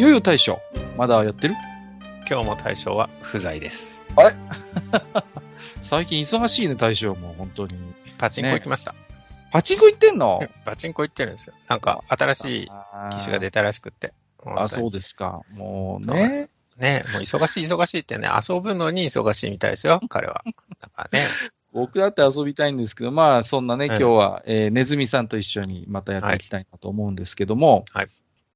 いよいよ大将、まだやってる？今日も対象は不在です。最近忙しいね、大将も、本当に。パチンコ行きました。パチンコ行ってんの？パチンコ行ってるんですよ。なんか新しい機種が出たらしくって。あ、そうですか。もうね。ねもう忙しい忙しいってね、遊ぶのに忙しいみたいですよ、彼は。だからね。僕だって遊びたいんですけど、まあ、そんなね、はい今日は、えーネズミさんと一緒にまたやっていきたいなと思うんですけども、はい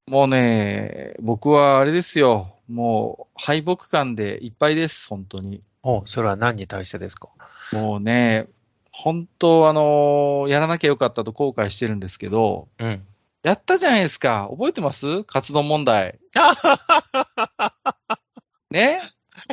もうね、僕はあれですよ、もう敗北感でいっぱいです、本当に。おそれは何に対してですか？もうね、本当、あのやらなきゃよかったと後悔してるんですけど、うん。やったじゃないですか。覚えてます？カツ丼問題。ね？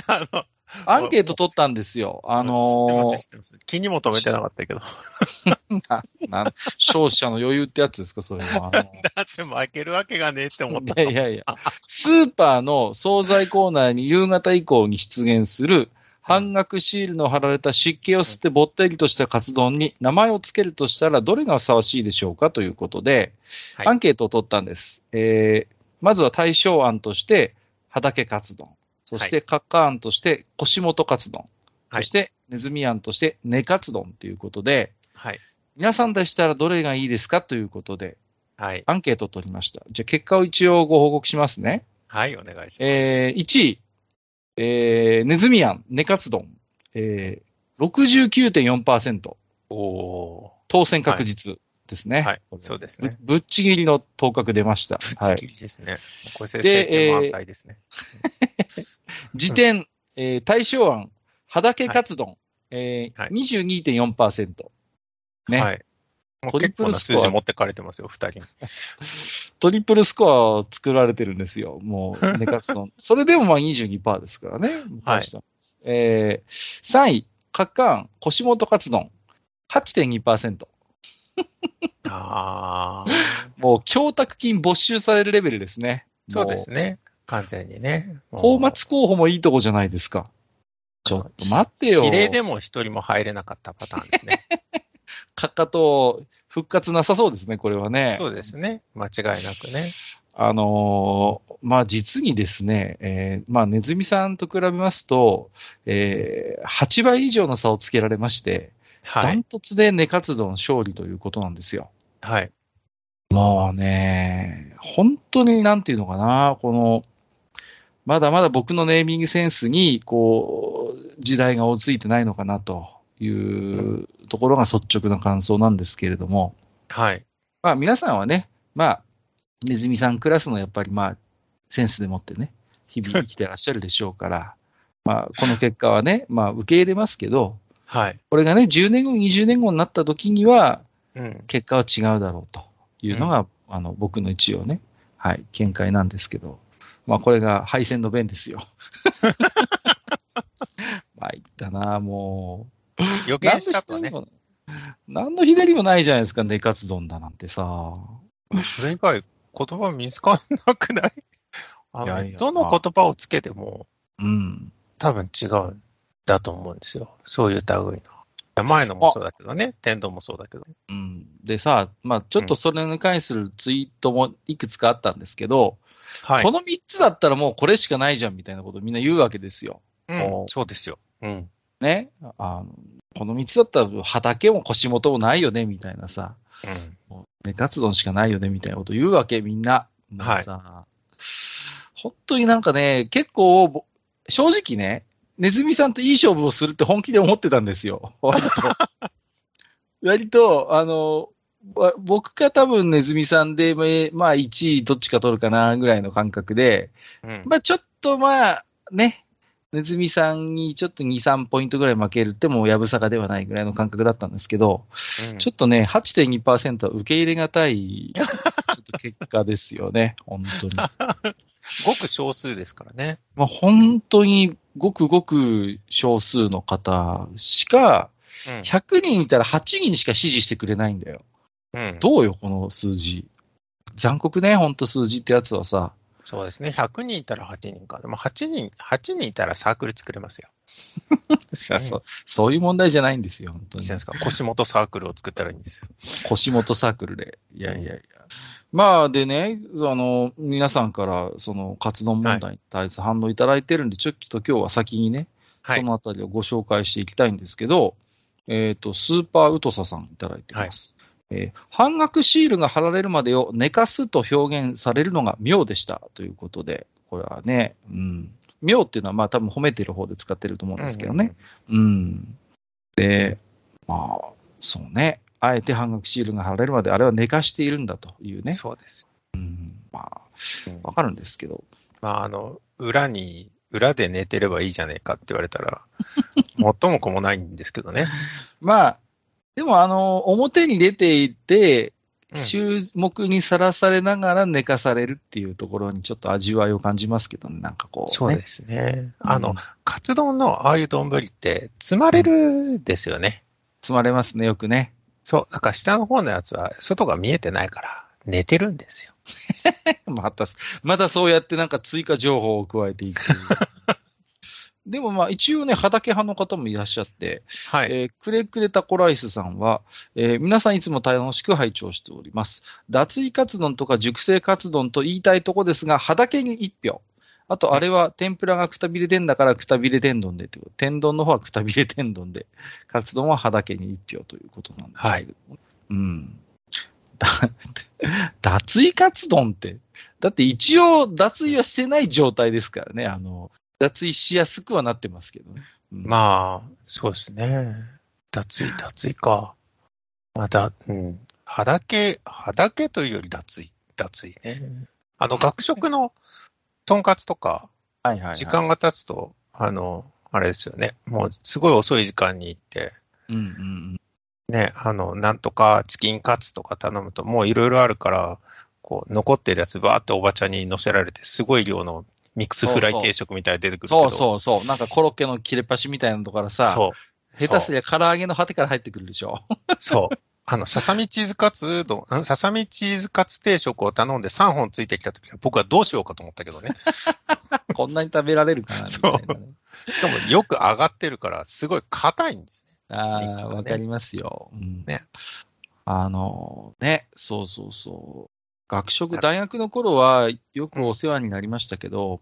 あの、アンケート取ったんですよ。あのーす、知ってます。気にも留めてなかったけど。なな勝者の余裕ってやつですか、それは。だって負けるわけがねえって思ったいやいやいや、スーパーの惣菜コーナーに夕方以降に出現する半額シールの貼られた湿気を吸ってぼったりとしたカツ丼に名前を付けるとしたらどれがふさわしいでしょうかということで、はいアンケートを取ったんです。えーまずは対象案として、畑カツ丼。そして、カッカ案として、腰元カツ丼。はいそして、ネズミ案として、根カツ丼ということで、はい。皆さんでしたらどれがいいですかということで、はい。アンケートを取りました。じゃあ、結果を一応ご報告しますね。はい、お願いします。えー、1位、えー、ネズミアン、ネカツ丼、えー、69.4%、おー。当選確実ですね。はいこれそうですねぶぶっちぎりの当確出ました。ぶっはい。ちぎりですね。これ先で生も安泰ですね。時点、えー、対象案、畑カツ丼、えーはい22.4%。ね、はい。トリ結構なプルスコア数字持ってかれてますよ、二人に。トリプルスコアを作られてるんですよ。もう、ネカツ丼。それでもまあ22%ですからね。はいえー、3位、カッカーン、腰元カツ丼、8.2%。ああ。もう、供託金没収されるレベルですね。そうですね。ね。完全にね。泡沫候補もいいとこじゃないですか。ちょっと待ってよ。比例でも一人も入れなかったパターンですね。かかと復活なさそうですね、これはね。そうですね。間違いなくね。あのーまあ、実にですね、えーまあ、ネズミさんと比べますと、えー8倍以上の差をつけられまして、ダンはい。トツでネカツ丼勝利ということなんですよ。はい。もうね、本当になんていうのかな、この、まだまだ僕のネーミングセンスに、こう、時代が追いついてないのかなというところが率直な感想なんですけれども、はい。まあ皆さんはね、まあ、ネズミさんクラスのやっぱりまあ、センスでもってね、日々生きてらっしゃるでしょうから、まあ、この結果はね、まあ受け入れますけど、はい。これがね、10年後、20年後になった時には、うん。結果は違うだろうというのが、あの、僕の一応ね、はい、見解なんですけど、まあ、これが敗戦の弁ですよ。まあ、いったな、もう。予言したとね。何のひねりもないじゃないですか、ネカツ丼だなんてさ。それ以外言葉見つかんなくない？あのいやいやどの言葉をつけてもうん。多分違うんだと思うんですよ。そういう類の。前のもそうだけどね。天童もそうだけど。うん。でさ、まあ、ちょっとそれに関するツイートもいくつかあったんですけど、はいこ。の3つだったらもうこれしかないじゃんみたいなことをみんな言うわけですよ。うん、そうですよ。うん。ね。あのこの3つだったら畑も腰元もないよねみたいなさ、うん。ね、カツ丼しかないよねみたいなこと言うわけ、みんな。もうさ、本当になんかね、結構ぼ、正直ね、ネズミさんといい勝負をするって本気で思ってたんですよ。割と。割と、あの、わ僕が多分ネズミさんで、めまあ1位どっちか取るかなぐらいの感覚で、うん。まあちょっとまあね、ネズミさんにちょっと2、3ポイントぐらい負けるってもやぶさかではないぐらいの感覚だったんですけど、うんちょっとね、8.2%は受け入れがたい、ち ょっとと結果ですよね、本当に。ごく少数ですからね。まあ、本当にごくごく少数の方しか、うん。100人いたら8人しか支持してくれないんだよ。うん、どうよ、この数字。残酷ね、本当数字ってやつはさ。そうですね。100人いたら8人か。でも8人、8人いたらサークル作れますよ。さ そうそういう問題じゃないんですよ、本当にいいじゃないですか。腰元サークルを作ったらいいんですよ。腰元サークルで。いやいやいや。まあでね、あの、皆さんからその活動問題に対する反応いただいてるんで、ちょっと今日は先にね、はい。そのあたりをご紹介していきたいんですけど、えっ、と、スーパーウトサさんいただいてます。えー半額シールが貼られるまでを寝かすと表現されるのが妙でしたということで、これはね、うん。妙っていうのはまあ多分褒めてる方で使ってると思うんですけどね。うん。で、まあ、そうね。あえて半額シールが貼られるまで、あれは寝かしているんだといううん。ね。そうです。うん。まあ、うんわかるんですけど。まあ、あの、裏に、裏で寝てればいいじゃねえかって言われたら、もっとも子もないんですけどね。まあ、でもあの、表に出ていて、うん注目にさらされながら寝かされるっていうところにちょっと味わいを感じますけどね、なんかこう、ね。そうですね。あのうん、カツ丼のああいう丼って、積まれるですよね。積まれますね、よくね。そう。だから下の方のやつは、外が見えてないから、寝てるんですよ。また、またそうやってなんか追加情報を加えていく。でもまあ一応ね、畑派の方もいらっしゃって、はい。えーくれくれタコライスさんは、えー皆さんいつも楽しく拝聴しております。脱衣カツ丼とか熟成カツ丼と言いたいとこですが、畑に一票。あと、あれは天ぷらがくたびれ天だからくたびれ天丼でってこと。天丼の方はくたびれ天丼で、カツ丼は畑に一票ということなんですけれども。うん。だ 脱衣カツ丼って、だって一応脱衣はしてない状態ですからね。あの、脱衣しやすくはなってますけどね。うんまあ、そうですね。脱衣、脱衣か。まだ、うん。肌毛、肌毛というより脱衣、脱衣ね。あの、学食のとんかつとか、はいはい、はい。時間が経つと、あの、あれですよね。もう、すごい遅い時間に行って、うんうんうん。ね、あの、なんとかチキンカツとか頼むと、もういろいろあるから、こう、残ってるやつバーっておばちゃんに乗せられて、すごい量のミックスフライ定食みたいに出てくる。そうそうそう。なんかコロッケの切れ端みたいなのとからさ、そう。下手すりゃ唐揚げの果てから入ってくるでしょ。そう。あの、ささみチーズカツ丼、ん？ささみチーズカツ定食を頼んで3本ついてきたときは、僕はどうしようかと思ったけどね。こんなに食べられるかなみたいなね、しかもよく上がってるから、すごい硬いんですね。ああ、肉がねわかりますよ。うんねあの、ね、そうそうそう。学食、大学の頃はよくお世話になりましたけど、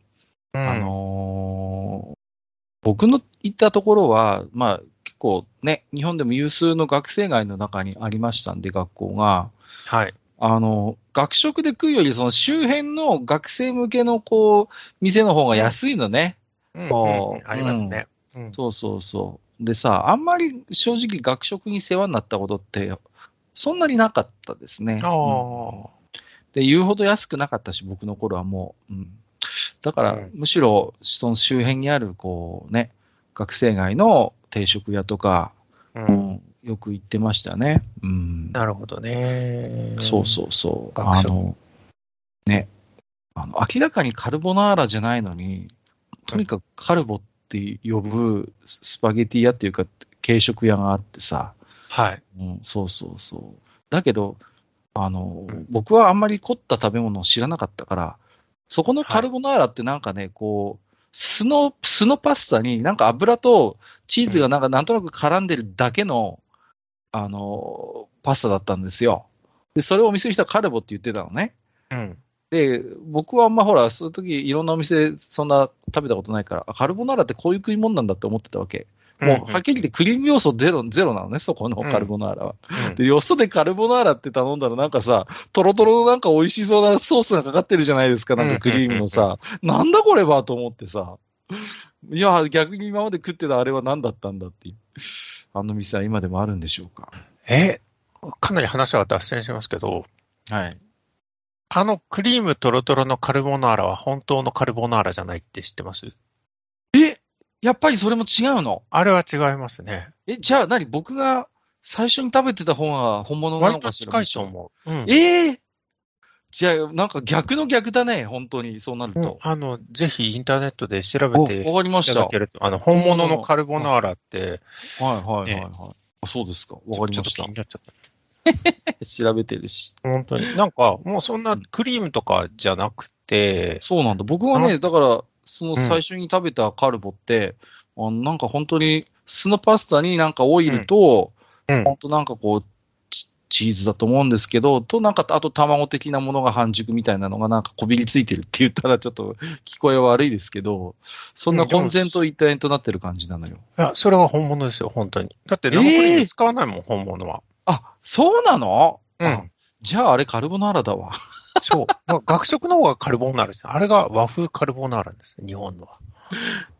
うんあのー僕の行ったところは、まあ結構ね、日本でも有数の学生街の中にありましたんで、学校が。はい。あの、学食で食うより、その周辺の学生向けの、こう、店の方が安いのね。うんありますね。うんそうそうそう。でさ、あんまり正直学食に世話になったことって、そんなになかったですね。あうんあ。で、言うほど安くなかったし、僕の頃はもう。うん、だから、うんむしろ、その周辺にある、こうね、学生街の定食屋とか、ううんん、よく行ってましたね。うん。なるほどね。そうそうそう。あの、ね。あの、明らかにカルボナーラじゃないのに、とにかくカルボって呼ぶススパゲティ屋っていうか、軽食屋があってさ、はい。うん、そうそうそう。だけど、あの、うん僕はあんまり凝った食べ物を知らなかったから、そこのカルボナーラってなんかね、こう、酢の、酢のパスタになんか油とチーズがなんかなんとなく絡んでるだけの、あの、パスタだったんですよ。で、それをお店の人はカルボって言ってたのね。うん。で、僕はあんまほら、そういう時いろんなお店そんな食べたことないから、あカルボナーラってこういう食い物なんだって思ってたわけ。もうはっきり言ってクリーム要素ゼロ、ゼロなのね、そこのカルボナーラは。うんで、よそでカルボナーラって頼んだらなんかさ、トロトロのなんか美味しそうなソースがかかってるじゃないですか、なんかクリームのさ。なんだこれはと思ってさ。いや、逆に今まで食ってたあれは何だったんだっていう。あの店は今でもあるんでしょうか。え、かなり話は脱線しますけど、はい。あのクリームトロトロのカルボナーラは本当のカルボナーラじゃないって知ってます？えやっぱりそれも違うの？あれは違いますね。え、じゃあ何？僕が最初に食べてた方が本物なの割とかしら？近いと思う。うん。ええじゃあ、なんか逆の逆だね、本当に、そうなるうんと。あの、ぜひインターネットで調べおていわかりました。はいただけると、あの、本物のカルボナーラって、はいはいねはい。あそうですか。わかりましたちょっと気に。なっちゃった。調べてるし。本当に。なんか、もうそんなクリームとかじゃなくて、そうなんだ。僕はね、だから、そのうん最初に食べたカルボって、あのなんか本当に酢のパスタになんかオイルと、うん本当なんかこう、チチーズだと思うんですけど、となんか、あと卵的なものが半熟みたいなのがなんかこびりついてるって言ったらちょっと聞こえ悪いですけど、そんな混然と一体となってる感じなのよ。いや、それが本物ですよ、本当に。だって生クリーム使わないもん、本物は。あ、そうなの？うんあじゃああれカルボナーラだわ。そう。学食の方がカルボナーラです。あれが和風カルボナーラです、日本のは。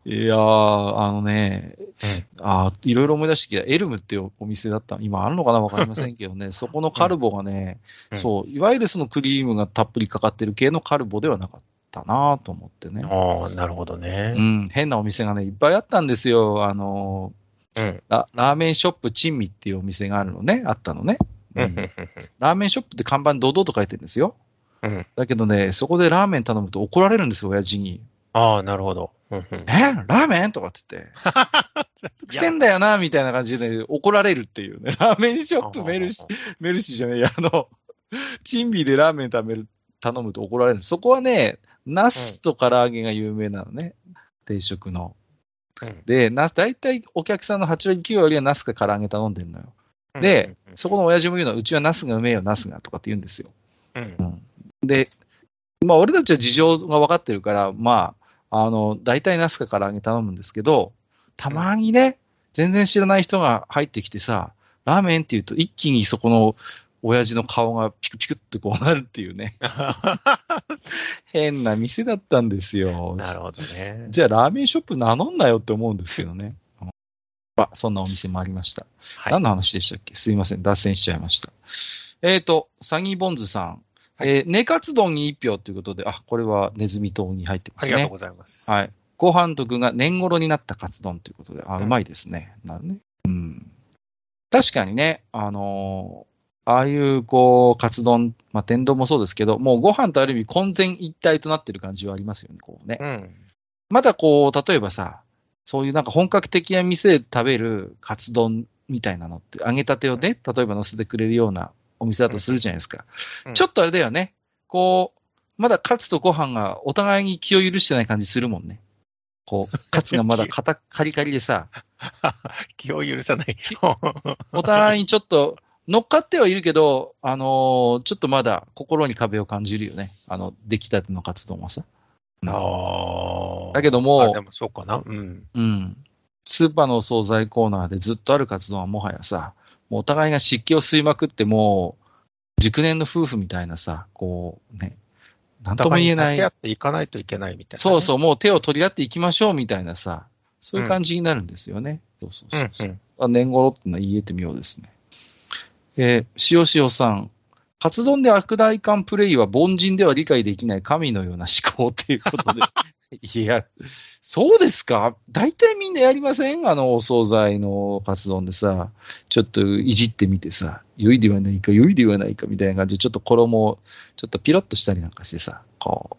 いやー、あのね、うんあーいろいろ思い出してきた。エルムっていうお店だった。今あるのかなわかりませんけどね。そこのカルボがね、うんそう、いわゆるそのクリームがたっぷりかかってる系のカルボではなかったなと思ってね。ああ、なるほどうね。ん、変なお店がね、いっぱいあったんですよ。あのうん。ラ、ラーメンショップ珍味っていうお店があるのね、あったのね。ラーメンショップって看板堂々と書いてるんですよ。うん。だけどね、そこでラーメン頼むと怒られるんですよ、親父に。ああ、なるほど。うんうんえ？ラーメン？とかって言って。癖んだよな、みたいな感じで怒られるっていうね。ラーメンショップメルシ、メルシじゃねえや、あの、チンビでラーメン食べる、頼むと怒られる。そこはね、ナスと唐揚げが有名なのね。定食の。うんで、ナス、大体お客さんの8割9割はナスか唐揚げ頼んでるのよ。うんで、そこの親父も言うのは、うちはナスがうめえよ、ナスが、とかって言うんですよ。うんで、まあ、俺たちは事情が分かってるから、まあ、あの、大体ナスか唐揚げ頼むんですけど、たまにね、全然知らない人が入ってきてさ、ラーメンって言うと一気にそこの親父の顔がピクピクってこうなるっていうね、変な店だったんですよ。なるほどね。じゃあラーメンショップ名乗んなよって思うんですけどね。うんまあ、そんなお店もありました。はい何の話でしたっけ？すいません、脱線しちゃいました。えっ、と、サギーボンズさん。はいえー、ネカツ丼に一票ということで、あ、これはネズミ党に入ってますね。ありがとうございます。はい。ご飯と具が年頃になったカツ丼ということで、あ、うんうまいですね。なるね。うん。確かにね、あのーああいう、こう、カツ丼、まあ、天丼もそうですけど、もうご飯とある意味混然一体となってる感じはありますよね、こうね。うん。まだこう、例えばさ、そういうなんか本格的な店で食べるカツ丼みたいなのって、揚げたてをね、例えば乗せてくれるようなお店だとするじゃないですか。うんちょっとあれだよね。こう、まだカツとご飯がお互いに気を許してない感じするもんね。こう、カツがまだ カタカリカリでさ、気を許さない。お互いにちょっと乗っかってはいるけど、あのーちょっとまだ心に壁を感じるよね。あの、出来たてのカツ丼はさ。ああ。だけどもあでもそうかな。うん。うん。スーパーのお惣菜コーナーでずっとあるカツ丼はもはやさ、もうお互いが湿気を吸いまくってもう、熟年の夫婦みたいなさ、こうね、なんとも言えない助け合。っていかないといけないみたいな、そうそう、もう手を取り合っていきましょうみたいなさ、そういう感じになるんですよね。そうそううん。そうそうう。ん。あ年頃ってのは言えてみようですね。えー、塩塩さん。カツ丼で悪大感プレイは凡人では理解できない神のような思考ということで。いや、そうですか？大体みんなやりません？あの、お惣菜のカツ丼でさ、ちょっといじってみてさ、良いではないか、良いではないかみたいな感じで、ちょっと衣をちょっとピロッとしたりなんかしてさ、こ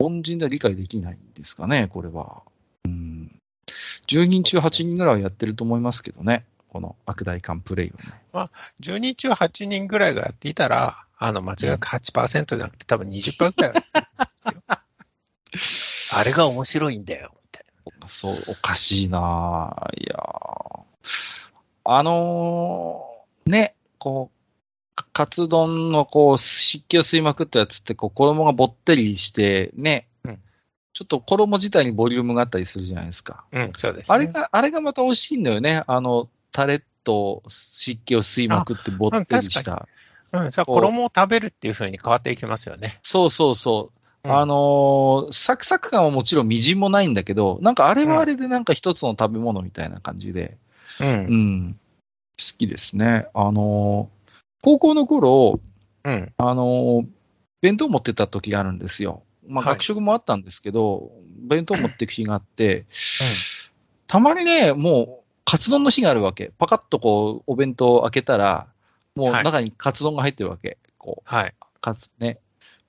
う、凡人では理解できないんですかね、これは。うん。10人中8人ぐらいはやってると思いますけどね。この悪大感プレイはね。10人中8人ぐらいがやっていたら、あの、間違いなく8%じゃなくて多分20%ぐらいはやってるんですよ。あれが面白いんだよ、みたいそう、おかしいなぁいやーあのーね、こう、カツ丼のこう、湿気を吸いまくったやつって、こう、衣がぼってりして、ね、うんちょっと衣自体にボリュームがあったりするじゃないですか。な。うん、そうです、ね。あれが、あれがまた美味しいんだよね。あの、タレと湿気を吸いまくってぼってりしあた。うん、じゃあ衣を食べるっていう風に変わっていきますよね。そうそうそう。うんあのーサクサク感はもちろんみじんもないんだけど、なんかあれはあれでなんか一つの食べ物みたいな感じで、う。うんん、好きですね。あのー高校の頃、うん。あのー弁当持ってた時があるんですよ。まあはい学食もあったんですけど、弁当持ってく日があって、たまにね、もう、カツ丼の日があるわけ。パカッとこう、お弁当を開けたら、もうはい中にカツ丼が入ってるわけ。こう、はい。カツね。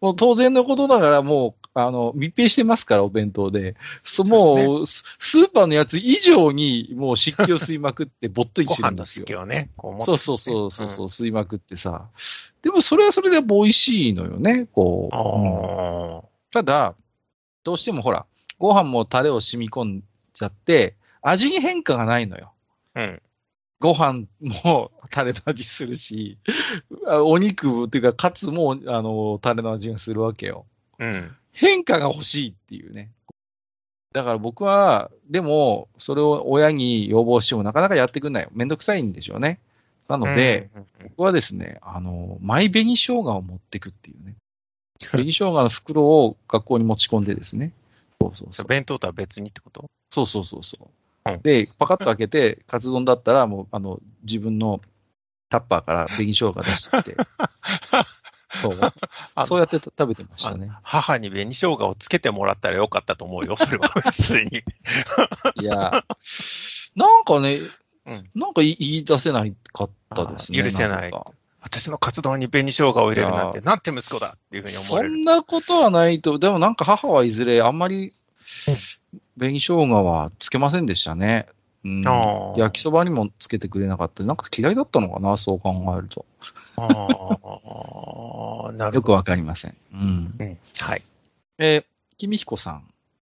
もう当然のことながらもう、あの、密閉してますから、お弁当で。そもう、ススーパーのやつ以上に、もう湿気を吸いまくって、ぼっとりごしてるんですよ飯の好き。をね、こう持ってそうそうそうそうそう、吸いまくってさ。でもそれはそれでやっぱ美味しいのよね、こう。うんあただ、どうしてもほら、ご飯もタレを染み込んじゃって、味に変化がないのよ。あ。うん。ご飯もタレの味するし、あお肉っていうか、カツもあのタレの味がするわけよ。うん。変化が欲しいっていうね。だから僕は、でも、それを親に要望してもなかなかやってくんないよ。めんどくさいんでしょうね。なので、うん、僕はですね、あの、マイ紅生姜を持ってくっていうね。紅生姜の袋を学校に持ち込んでですね。そうそうそう。弁当とは別にってこと？そうそうそうそうう。んで、パカッと開けて、カツ丼だったら、もう、あの、自分のタッパーから紅生姜出してきて、そう。そうやって食べてましたあね。母に紅生姜をつけてもらったらよかったと思うよ、それは普通に。いや、なんかね、うんなんか言い出せないかったですね。許せないぜか私の活動に紅生姜を入れるなんて、いなんて息子だっていうふうに思そわれる。んなことはないと、でもなんか母はいずれあんまり紅生姜はつけませんでしたね。うん焼きそばにもつけてくれなかった。なんか嫌いだったのかな、そう考えると。ああ、なるほよくわかりません。うん。ど。うんはい。えー、君彦さん。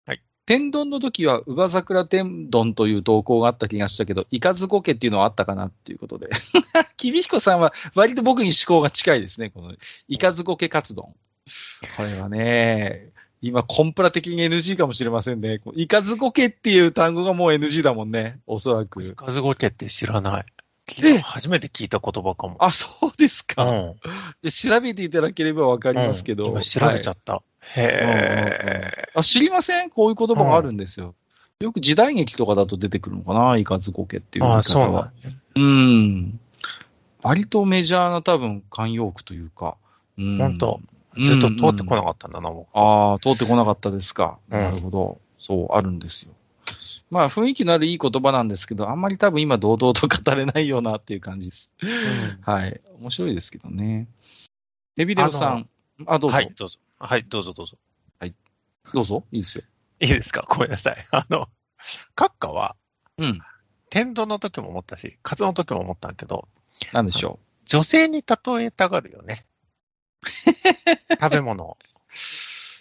はい。天丼の時は、乳母桜天丼という投稿があった気がしたけど、イカズコ家っていうのはあったかなっていうことで。君彦さんは割と僕に思考が近いですね。この、イカズコ家カツ丼。これはね、今コンプラ的に NG かもしれませんね。イカズコ家っていう単語がもう NG だもんね。おそらく。数ゴケって知らない。え？初めて聞いた言葉かも。あ、そうですか。うん。で調べていただければわかりますけど。うん今調べちゃはいった。へあ、知りません？こういう言葉があるんですよ。よく時代劇とかだと出てくるのかな？イカズコ家ってえ。いう言い方は。ああ、そうなんだね。うん。割とメジャーな多分慣用句というか。うん、本当ずっと通ってこなかったんだな、もああ、通ってこなかったですか。うんなるほど。そう、あるんですよ。まあ、雰囲気のあるいい言葉なんですけど、あんまり多分今堂々と語れないようなっていう感じです。う。うんはい。面白いですけどね。エビレオさん。あどうぞ、はい、どうぞ。はい、どうぞどうぞ。どうぞ。いいですよ。いいですか？ごめんなさい。あの、閣下は、うん。天丼の時も思ったし、カツの時も思ったんだけど、なんでしょ女性に例えたがるよね。食べ物。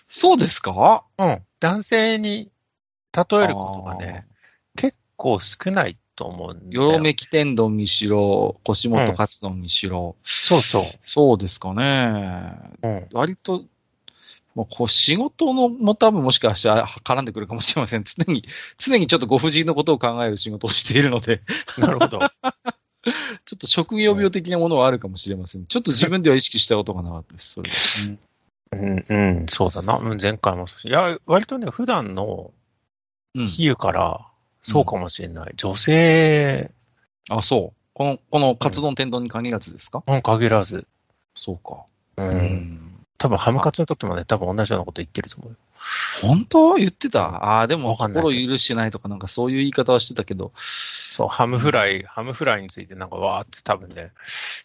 そうですか？うん。男性に例えることがね、結構少ないと思うんだよ。よろめき天丼にしろ、腰元カツ丼にしろ、そうそう。そうですかね。うん。割と、もうこう仕事のも多分もしかしたら絡んでくるかもしれません。常に、常にちょっとご婦人のことを考える仕事をしているので、なるほど。ちょっと職業病的なものはあるかもしれません。ちょっと自分では意識したことがなかったです、それは。うん、うん、そうだな。うん前回もそうし。いや、割とね、普段のうん。比喩から、そうかもしれない。女性、あ、そう。この、このカツ丼天丼に限らずですか、うん、限らず。そうか。う。。うん多分、ハムカツの時もね、多分同じようなこと言ってると思うよ。本当？言ってた？ああ、でも心許してないとかなんかそういう言い方はしてたけど、そう、ハムフライ、ハムフライについてなんかわーって多分ね、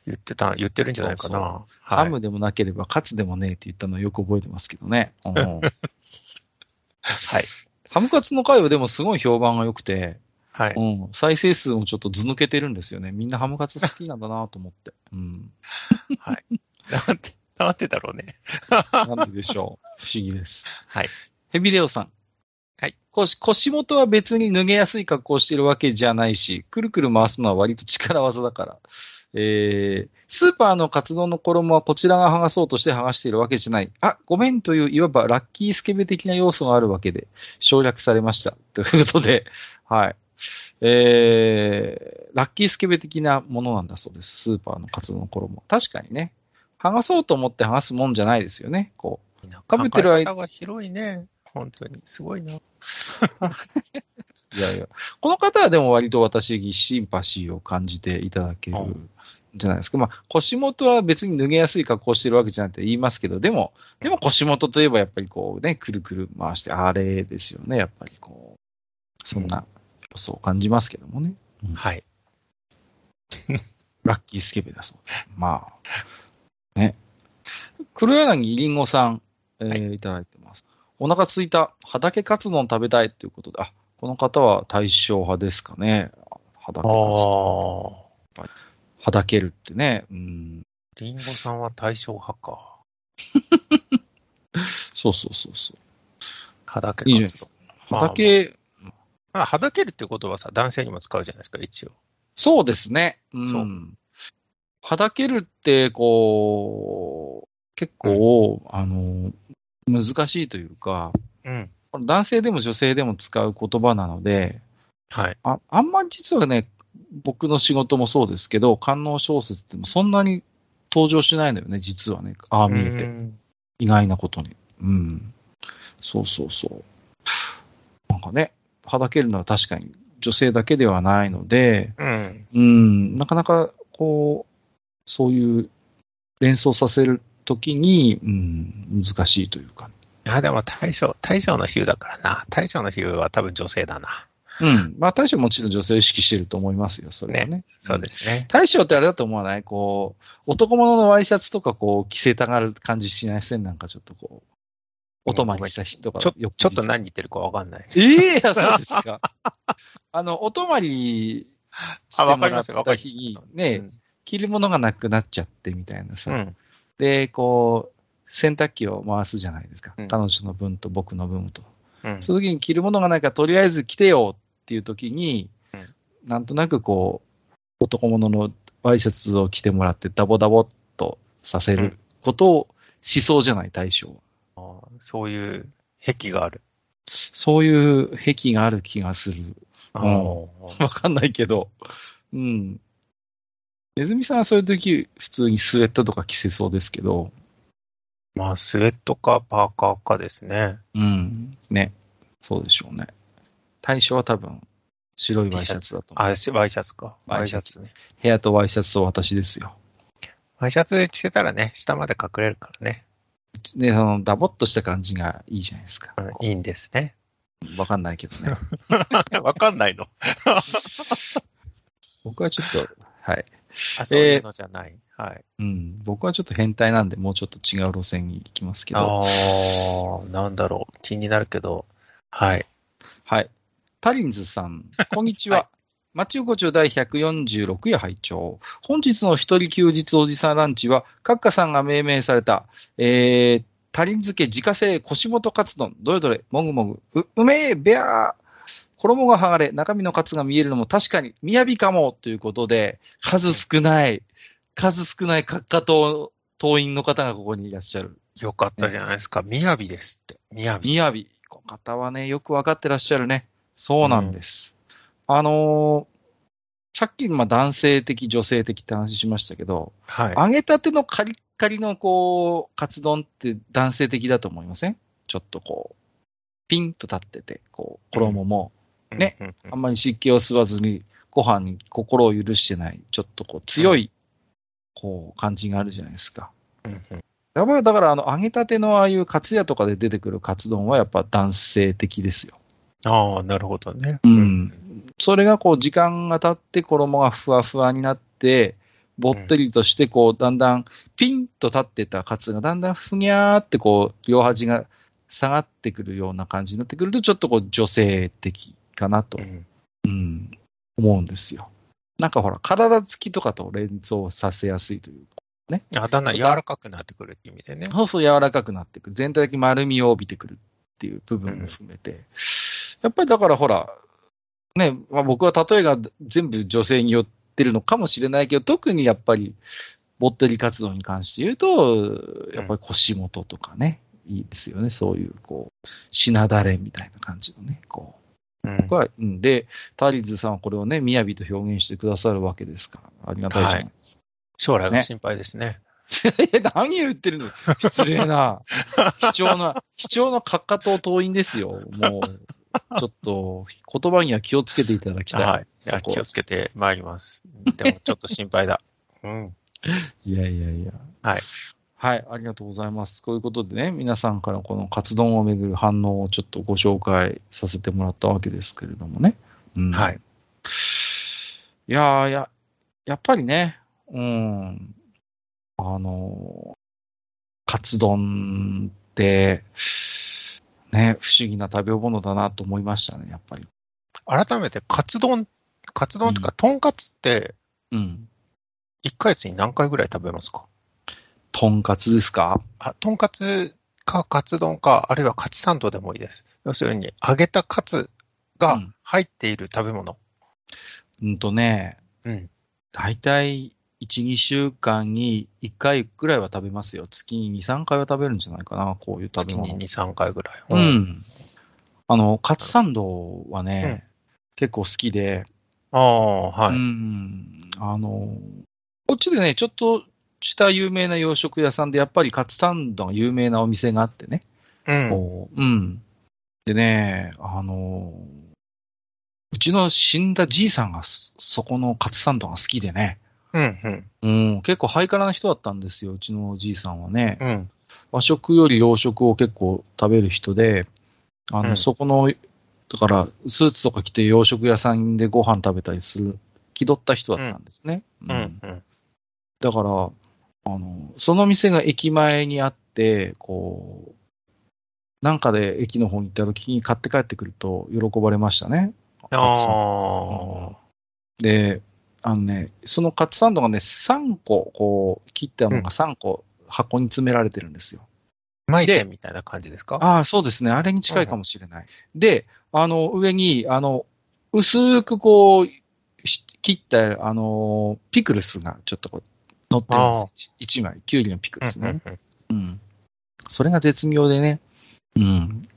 言ってた、言ってるんじゃないかな。そうはいハムでもなければカツでもねえって言ったのはよく覚えてますけどね。うん はい。ハムカツの回はでもすごい評判が良くて、はい。うん、再生数もちょっとず抜けてるんですよね。みんなハムカツ好きなんだなと思って。うん。なんて、なんてだろうね。なんででしょう。不思議です。はい。ヘビレオさん。はい。腰腰元は別に脱げやすい格好をしてるわけじゃないし、くるくる回すのは割と力技だから。えー、スーパーのカツ丼の衣はこちらが剥がそうとして剥がしているわけじゃない。あ、ごめんという、いわばラッキースケベ的な要素があるわけで、省略されました。ということで、はい。えー、ラッキースケベ的なものなんだそうです。スーパーのカツ丼の衣。確かにね。剥がそうと思って剥がすもんじゃないですよね。こう。食べてる間が広いね。本当に。すごいな。いやいや、この方はでも割と私にシンパシーを感じていただけるんじゃないですか。まあ、腰元は別に脱げやすい格好をしてるわけじゃなくて言いますけど、でも、でも腰元といえばやっぱりこうね、くるくる回して、あれですよね、やっぱりこう、そんな要素を感じますけどもね。うんはい。ラッキースケベだそうで。まあ、ね。黒柳りんごさん、えーはいい、ただいてます。お腹すいた、畑カツ丼食べたいということで、あ、この方は大正派ですかね。畑カツ丼。はだけるってね。うん。リンゴさんは対象派か。そうそうそうそう。畑いいじゃないです活動か。。まあはだけるって言葉はさ、男性にも使うじゃないですか、一応。そうですね。う。そうんはだけるって、こう、結構、あの、難しいというか、うん。男性でも女性でも使う言葉なので、はい。ああんまり実はね、僕の仕事もそうですけど、官能小説ってもそんなに登場しないのよね、実はね。ああ見えて。うん意外なことに。うん。そうそうそう。なんかね、はだけるのは確かに女性だけではないので、うん。うん、なかなかこう、そういう連想させるときに、うん、難しいというか。あ、でも大将、大将の比喩だからな。大将の比喩は多分女性だな。うん。まあ、大将もちろん女性を意識してると思いますよ、それはね。そうですね。大将ってあれだと思わない？こう、男物のワイシャツとかこう、着せたがる感じしない線なんかちょっとこう、お泊まりした人がちょちょっと何言ってるかわかんない。ええそうですか。あの、お泊まりしてあ、もらっわかりますよ、わかた日に、ね、着るものがなくなっちゃってみたいなさ。うん。うん。で、こう、洗濯機を回すじゃないですか。うん彼女の分と僕の分と。うん。その時に着るものがないから、とりあえず着てよっていう時に、うんなんとなくこう、男物のワイシャツを着てもらって、ダボダボっとさせることをしそうじゃない、大将は。あそういう癖がある。そういう癖がある気がする。あうんかんないけど。うん。ネズミさんはそういう時、普通にスウェットとか着せそうですけど、まあ、スウェットかパーカーかですね。うん。ね。そうでしょうね。対象は多分、白いワイシャツだと思う。あ、しワイシャツか。ワイシャツね。部屋とワイシャツと私ですよ。ワイシャツ着てたらね、下まで隠れるからね。で、その、ダボっとした感じがいいじゃないですか。こうんいいんですね。うわかんないけどね。わかんないの。僕はちょっと、はい。あ、そういうのじゃない。はい。うん。僕はちょっと変態なんで、もうちょっと違う路線に行きますけど。ああ、なんだろう。気になるけど。はい。はい。タリンズさん、こんにちは。はいマチ横丁第146夜拝聴本日の一人休日おじさんランチは、カッカさんが命名された、えー、タリン漬け自家製腰元カツ丼、どれどれ、もぐもぐ、う、うめえ、べゃー。衣が剥がれ、中身のカツが見えるのも確かに、雅かも、ということで、数少ない、数少ないカッカ党、党員の方がここにいらっしゃる。よかったじゃないですか。みやびですって。みやび。みやび。この方はね、よくわかってらっしゃるね。そうなんです。あのーさっき、まあ、男性的、女性的って話しましたけど、はい。揚げたてのカリッカリの、こう、カツ丼って男性的だと思いません？ちょっとこう、ピンと立ってて、こう、衣も、ねうんうんうんあんまり湿気を吸わずに、ご飯に心を許してない、ちょっとこう、強い、こう、感じがあるじゃないですか。うんうんやっぱりだから、あの、揚げたてのああいうカツ屋とかで出てくるカツ丼はやっぱ男性的ですよ。ああ、なるほどね。うん。それがこう、時間が経って衣がふわふわになって、ぼってりとして、こう、だんだんピンと立ってたカツがだんだんふにゃーってこう、両端が下がってくるような感じになってくると、ちょっとこう、女性的かなとう、んうん、思うんですよ。なんかほら、体つきとかと連想させやすいというあ、だんだん柔らかくなってくるって意味でね。そうそう柔らかくなってくる。全体的に丸みを帯びてくるっていう部分も含めて。やっぱりだからほら、ね、まあ、僕は例えが全部女性によってるのかもしれないけど、特にやっぱり、ぼってり活動に関して言うと、やっぱり腰元とかね、いいですよね。そういう、こう、品だれみたいな感じのね、こう。うん僕は、うん。で、タリーズさんはこれをね、雅と表現してくださるわけですから、ありがたいじゃないですか。将来が心配ですね。え、何言ってるの？失礼な。貴重な、貴重な閣下党党員ですよ。もう、ちょっと、言葉には気をつけていただきたい。はい。い気をつけてまいります。でもちょっと心配だ。うん。いやいやいや。はい。はい、ありがとうございます。こういうことでね、皆さんからこのカツ丼をめぐる反応をちょっとご紹介させてもらったわけですけれどもね。うん、はい。いやーや、やっぱりね、うん、あの、カツ丼って、ね、不思議な食べ物だなと思いましたね、やっぱり。改めて、カツ丼、カツ丼とか、とんかつって、うん。1ヶ月に何回ぐらい食べますか？とんかつですか？あ、とんかつかカツ丼か、あるいはカツサンドでもいいです。要するに、揚げたカツがうん入っている食べ物。うんとね、うん。大体1、2週間に1回ぐらいは食べますよ。月に2、3回は食べるんじゃないかな、こういう食べ月物。に2、3回ぐらい。う。ん。あの、カツサンドはね、結構好きで、ああ、はうい。ん。あの、こっちでね、ちょっとした有名な洋食屋さんで、やっぱりカツサンドが有名なお店があってね。うん。こううん。でね、あの、うちの死んだじいさんがそそこのカツサンドが好きでね。うん、うん。うん、結構ハイカラな人だったんですよ、うちのおじいさんはね。うん。和食より洋食を結構食べる人で、あの、うんそこの、だから、スーツとか着て洋食屋さんでご飯食べたりする、気取った人だったんですね。うん、うん。だから、あの、その店が駅前にあって、こう、なんかで駅の方に行った時に買って帰ってくると喜ばれましたね。カツサンドあで、あのね、そのカツサンドがね、3個、こう、切ったのが3個箱に詰められてるんですよ。あ。マイセンみたいな感じですか？ああ、そうですね。あれに近いかもしれない。で、あの、上に、あの、薄くこう、し切った、あの、ピクルスがちょっとこう、乗ってるんです。1枚、キュウリのピクルスね。うんうん。それが絶妙でね。うん。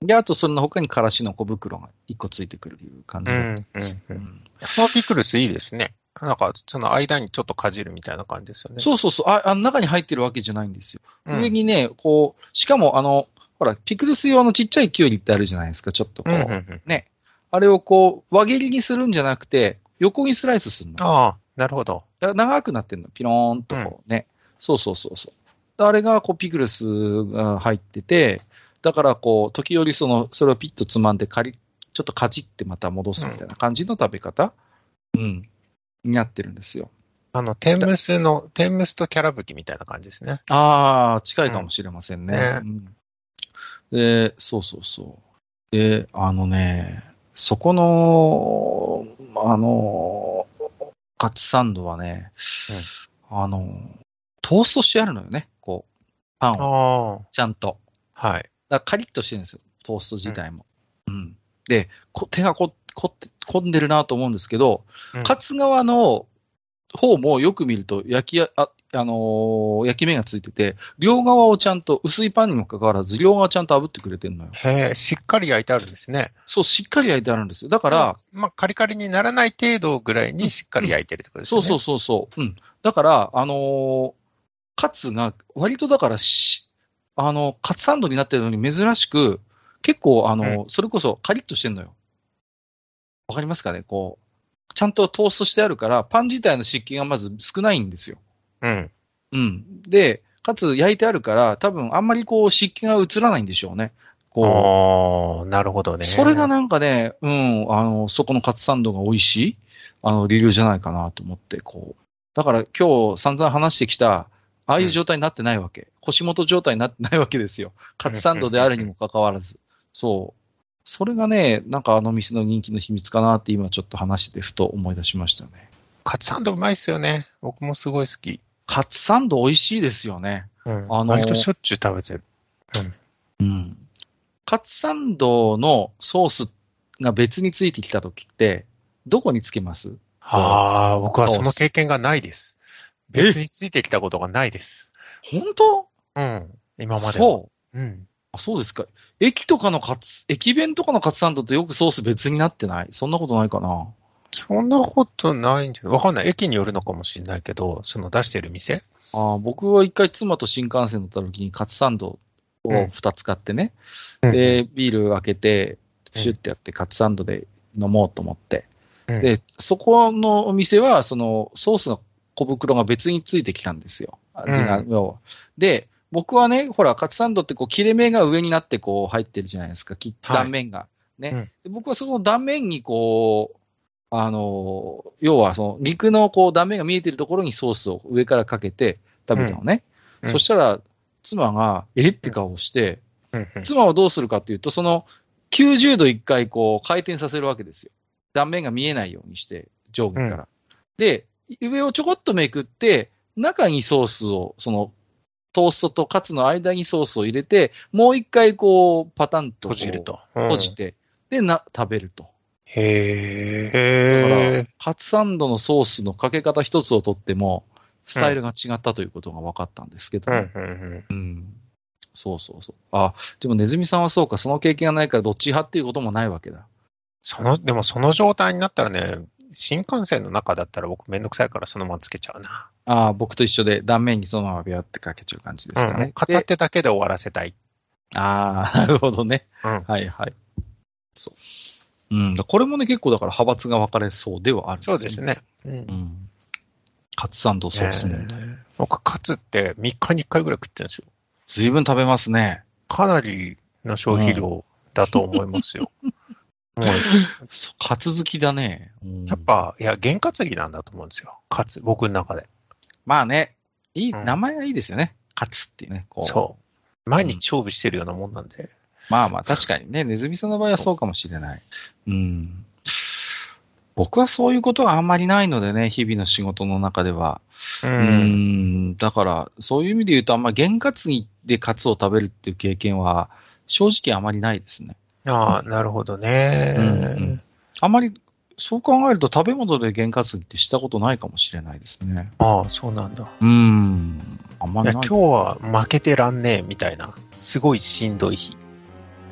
で、あと、その他にからしの小袋が1個ついてくるという感じです。うんうんううんんこのピクルスいいですね。なんか、その間にちょっとかじるみたいな感じですよね。そうそうそう。あ、あの中に入ってるわけじゃないんですよ。うん。上にね、こう、しかも、あの、ほら、ピクルス用のちっちゃいキュウリってあるじゃないですか、ちょっとこう。ね。あれをこう、輪切りにするんじゃなくて、横にスライスするの。ああ、なるほど。ら長くなってんの。ピローンとこうね。そうそうそうそう。あれがこう、ピクルスが入ってて、だからこう、時折その、それをピッとつまんで、カリッ、ちょっとかじってまた戻すみたいな感じの食べ方、うん、になってるんですよ。あの、天むすの、天むすとキャラブキみたいな感じですね。ああ、近いかもしれませんね。うんうんで、そうそうそう。で、あのね、そこの、あの、カツサンドはね、あの、トーストしてあるのよね、こう、パンを、あちゃんと。あ、はい。だからカリッとしてるんですよ、トースト自体も。うん。で、こ手がここって込んでるなと思うんですけど、うんカツ側の方もよく見ると焼きや、あ、あのー焼き目がついてて、両側をちゃんと、薄いパンにもかかわらず、両側ちゃんと炙ってくれてるのよ。へえ、しっかり焼いてあるんですね。そう、しっかり焼いてあるんですよ。だから、まあ、カリカリにならない程度ぐらいにしっかり焼いてるってことですね。そうそうそうそう。うん。だから、あのーカツが、割とだからし、あの、カツサンドになってるのに珍しく、結構、あの、それこそカリッとしてんのよ。わかりますかね？こう、ちゃんとトーストしてあるから、パン自体の湿気がまず少ないんですよ。うん。うん。で、かつ焼いてあるから、多分あんまりこう湿気が映らないんでしょうね。こああ、なるほどう、ね。それがなんかね、うん、あの、そこのカツサンドが美味しい、あの、理由じゃないかなと思って、こう。だから今日散々話してきた、ああいう状態になってないわけ。腰元状態になってないわけですよ。カツサンドであるにもかかわらず。そう。それがね、なんかあの店の人気の秘密かなって今ちょっと話しててふと思い出しましたね。カツサンドうまいっすよね。僕もすごい好き。カツサンド美味しいですよね。うん。あのー割としょっちゅう食べてる。うん。うん。カツサンドのソースが別についてきたときって、どこにつけます？ああ、僕はその経験がないです。え別についてきたことがないです。本当？うん。今までは。そう。うん。あそうですか。駅とかのカツ、駅弁とかのカツサンドってよくソース別になってない？そんなことないかなそんなことないんじゃない？わかんない。駅によるのかもしれないけど、その出してる店？あ僕は一回妻と新幹線乗った時にカツサンドを2つ買ってね、で、ビール開けて、シュッてやってカツサンドで飲もうと思って。うん、で、そこのお店は、そのソースの小袋が別についてきたんですよ。味が、うん。で、僕はね、ほら、カツサンドってこう切れ目が上になってこう入ってるじゃないですか、断面が。ね、うん。で僕はその断面にこう、あの、要はその肉のこう断面が見えてるところにソースを上からかけて食べたのね。うんそしたら、妻が、え？って顔をして、うんうん妻はどうするかっていうと、その90度一回こう回転させるわけですよ。断面が見えないようにして、上下から。で、上をちょこっとめくって、中にソースを、その、トーストとカツの間にソースを入れて、もう一回こう、パタンと閉じると。閉じて、で、な、食べると。へだからえ。、カツサンドのソースのかけ方一つをとっても、スタイルが違ったということが分かったんですけど、うんうんうん。うんそうそうそう。あ、でもネズミさんはそうか、その経験がないからどっち派っていうこともないわけだ。その、でもその状態になったらね、新幹線の中だったら僕めんどくさいからそのままつけちゃうな。ああ、僕と一緒で断面にそのままビャってかけちゃう感じですかね。うん、片で手だけで終わらせたい。ああ、なるほどね。うん。はいはい。そう。うん、これもね、結構だから派閥が分かれそうではある、そうです。ね。うんう。ん。カツサンドソース問題。ね僕、カツって3日に1回ぐらい食ってるんですよ。ずいぶん食べますね。かなりの消費量だと思いますよ。もう そうカツ好きだね。うんやっぱ、いや、験担ぎなんだと思うんですよ。カツ、僕の中で。まあね、いい、うん名前がいいですよね。カツっていうね。こうそう。毎日勝負してるようなもんなんで。まあまあ、確かにね、ネズミさんの場合はそうかもしれない。うん。僕はそういうことはあんまりないのでね、日々の仕事の中では。うう。ん、だから、そういう意味で言うと、あんま験担ぎでカツを食べるっていう経験は、正直あまりないですね。ああ、なるほどね。うんうんあんまり、そう考えると食べ物で験担ぎってしたことないかもしれないですね。ああ、そうなんだ。うん。あんまりない。今日は負けてらんねえみたいな、すごいしんどい日。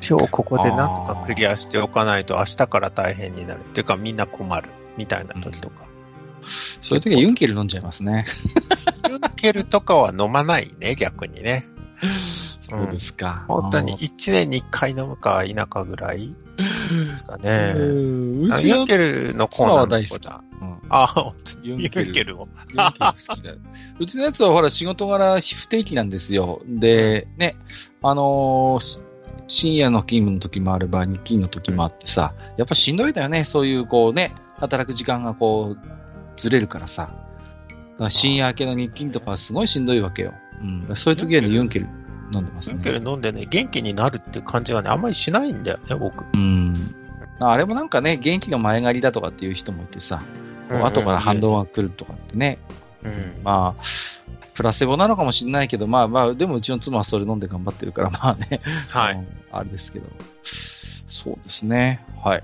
今日ここでなんとかクリアしておかないと明日から大変になる。っていうかみんな困る。みたいな時とか。そういう時はユンケル飲んじゃいますね。ユンケルとかは飲まないね、逆にね。そうですか。本当に1年に1回飲むか否かぐらいですかうね。ん。うあちのユンケルのコーナー大好き。うんあ、本当に。ユンユンケルケルを。ユンケル好きだよ。うちのやつはほら仕事柄不定期なんですよ。で、ね、あのーし深夜の勤務の時もあれば日勤の時もあってさ、やっぱしんどいだよね。そういうこうね、働く時間がこうずれるからさ。だから深夜明けの日勤とかはすごいしんどいわけよ。うん。そういう時はね、ユンケル飲んでますね。ユンケル飲んでね、元気になるっていう感じがね、あんまりしないんだよね、僕。うん。あれもなんかね、元気の前借りだとかっていう人もいてさ、後から反動が来るとかってね、うん。まあ、プラセボなのかもしれないけど、まあまあ、でもうちの妻はそれ飲んで頑張ってるから、まあね、はい。うんあれですけど、そうですね。はい。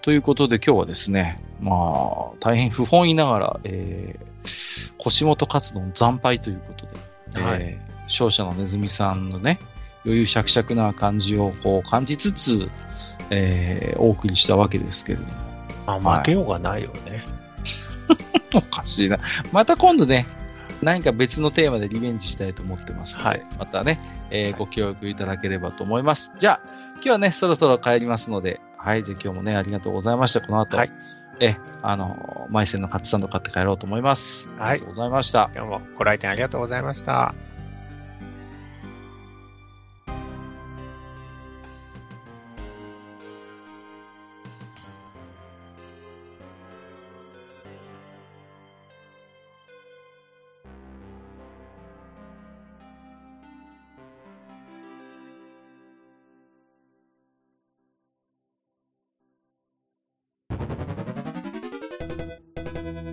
ということで今日はですね、まあ、大変不本意ながら、えー、腰元活動の惨敗ということで、はいえー勝者のネズミさんのね、余裕しゃくしゃくな感じをこう感じつつ、えー、お送りしたわけですけれども、まあ、負けようがないよね。おかしいな。また今度ね、何か別のテーマでリベンジしたいと思ってますので、はいまたね、えーご協力いただければと思います。じゃあ、今日はね、そろそろ帰りますので、はい、じゃあ今日もね、ありがとうございました。この後、はいえ、あの、マイセンのカツサンド買って帰ろうと思います。はいありがとうございました。今日もご来店ありがとうございました。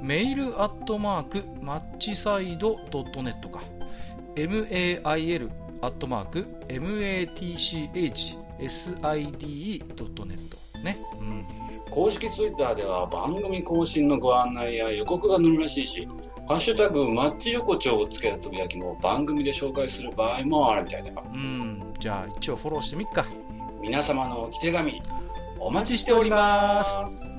メールアットマークマッチサイドドットネットか。mail アットマーク matchside.net ね。うん。公式ツイッターでは番組更新のご案内や予告が載るらしいし、ハッシュタグマッチ横丁をつけたつぶやきも番組で紹介する場合もあるみたいだよ。うん。じゃあ一応フォローしてみっか。皆様のお手紙、おお待ちしております。